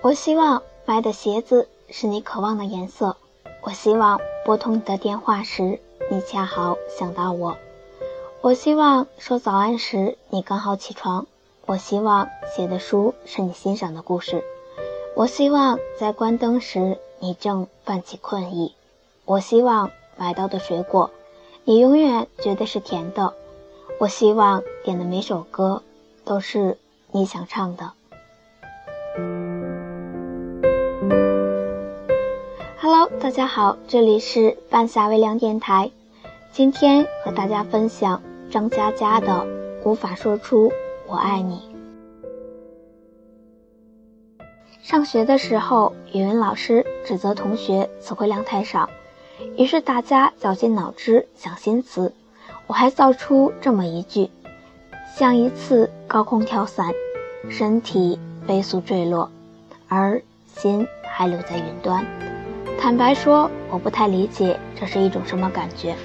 我希望买的鞋子是你渴望的颜色。我希望拨通你的电话时，你恰好想到我。我希望说早安时，你刚好起床。我希望写的书是你欣赏的故事。我希望在关灯时，你正泛起困意。我希望买到的水果，你永远觉得是甜的。我希望点的每首歌，都是你想唱的。Hello，大家好，这里是半夏微凉电台。今天和大家分享张嘉佳的《无法说出我爱你》。上学的时候，语文老师指责同学词汇量太少，于是大家绞尽脑汁想新词。我还造出这么一句：像一次高空跳伞，身体飞速坠落，而心还留在云端。坦白说，我不太理解这是一种什么感觉。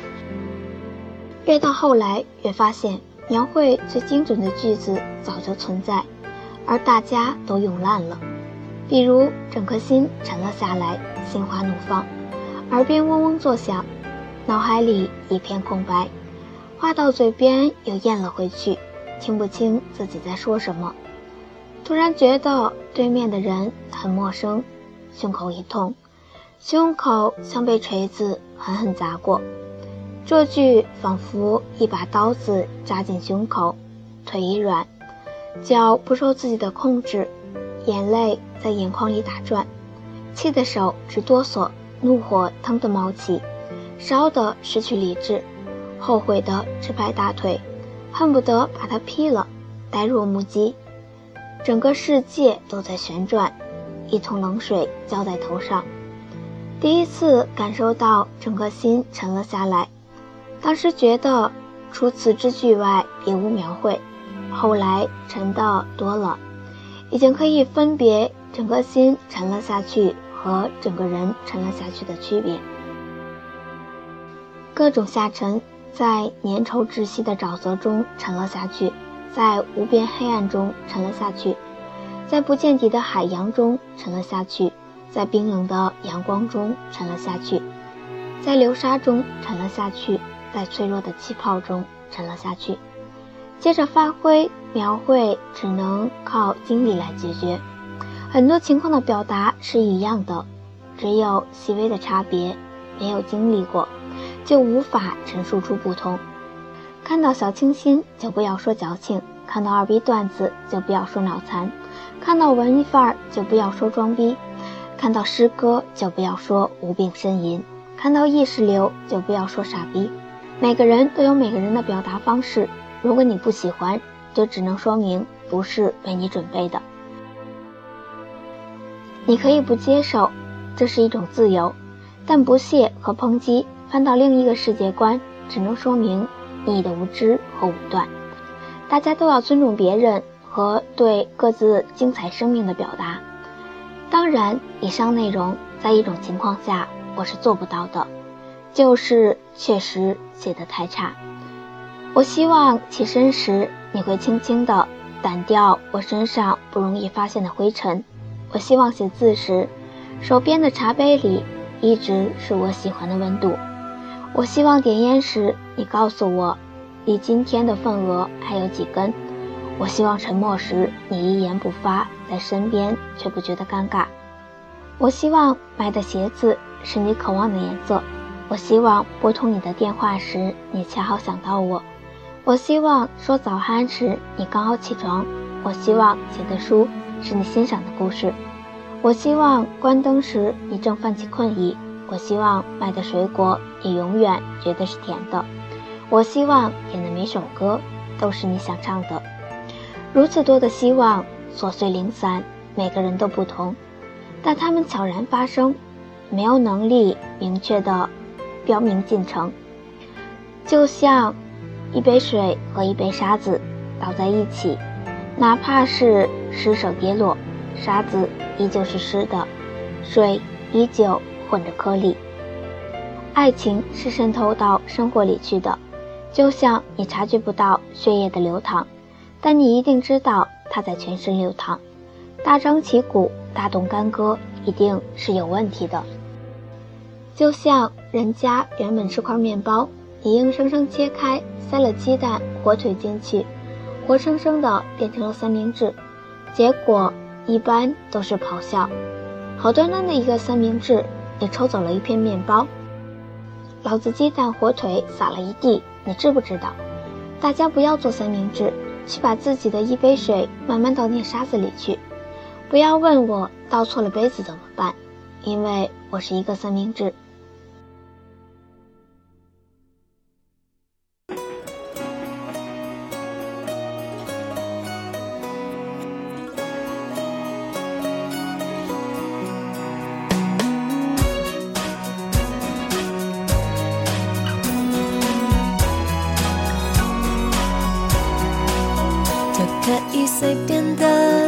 越到后来，越发现描绘最精准的句子早就存在，而大家都用烂了。比如，整颗心沉了下来，心花怒放，耳边嗡嗡作响，脑海里一片空白，话到嘴边又咽了回去，听不清自己在说什么。突然觉得对面的人很陌生，胸口一痛。胸口像被锤子狠狠砸过，这句仿佛一把刀子扎进胸口，腿一软，脚不受自己的控制，眼泪在眼眶里打转，气得手直哆嗦，怒火腾地冒起，烧得失去理智，后悔的直拍大腿，恨不得把他劈了，呆若木鸡，整个世界都在旋转，一桶冷水浇在头上。第一次感受到整个心沉了下来，当时觉得除此之句外别无描绘。后来沉的多了，已经可以分别整个心沉了下去和整个人沉了下去的区别。各种下沉，在粘稠窒息的沼泽中沉了下去，在无边黑暗中沉了下去，在不见底的海洋中沉了下去。在冰冷的阳光中沉了下去，在流沙中沉了下去，在脆弱的气泡中沉了下去。接着发挥描绘，只能靠经历来解决。很多情况的表达是一样的，只有细微的差别。没有经历过，就无法陈述出不同。看到小清新，就不要说矫情；看到二逼段子，就不要说脑残；看到文艺范儿，就不要说装逼。看到诗歌就不要说无病呻吟，看到意识流就不要说傻逼。每个人都有每个人的表达方式，如果你不喜欢，就只能说明不是为你准备的。你可以不接受，这是一种自由，但不屑和抨击翻到另一个世界观，只能说明你的无知和武断。大家都要尊重别人和对各自精彩生命的表达。然，以上内容在一种情况下我是做不到的，就是确实写得太差。我希望起身时你会轻轻地掸掉我身上不容易发现的灰尘。我希望写字时，手边的茶杯里一直是我喜欢的温度。我希望点烟时你告诉我，离今天的份额还有几根。我希望沉默时你一言不发，在身边却不觉得尴尬。我希望买的鞋子是你渴望的颜色。我希望拨通你的电话时你恰好想到我。我希望说早安时你刚好起床。我希望写的书是你欣赏的故事。我希望关灯时你正泛起困意。我希望买的水果你永远觉得是甜的。我希望点的每首歌都是你想唱的。如此多的希望，琐碎零散，每个人都不同，但他们悄然发生，没有能力明确的标明进程。就像一杯水和一杯沙子倒在一起，哪怕是失手跌落，沙子依旧是湿的，水依旧混着颗粒。爱情是渗透到生活里去的，就像你察觉不到血液的流淌。但你一定知道，它在全身流淌，大张旗鼓大动干戈，一定是有问题的。就像人家原本是块面包，你硬生生切开，塞了鸡蛋、火腿进去，活生生的变成了三明治，结果一般都是咆哮。好端端的一个三明治，你抽走了一片面包，老子鸡蛋、火腿撒了一地，你知不知道？大家不要做三明治，去把自己的一杯水慢慢倒进沙子里去。不要问我倒错了杯子怎么办，因为我是一个三明治。可以随便的，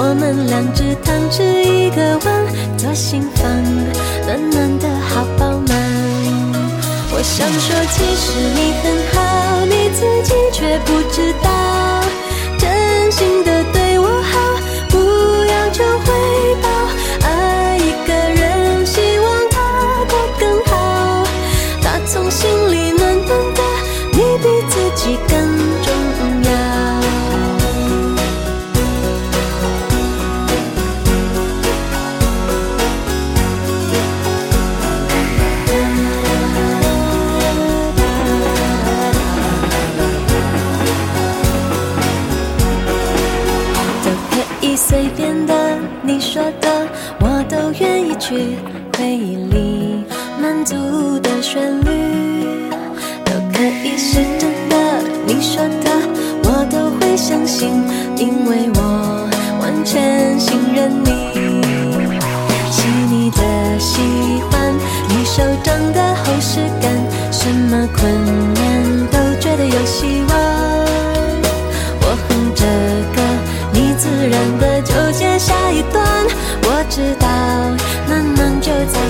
我们两只汤匙一个碗，左心房。随便的，你说的，我都愿意去回忆里满足的旋律，都可以是真的。你说的我都会相信，因为我完全信任你。细腻的喜欢，你手掌的厚实感，什么困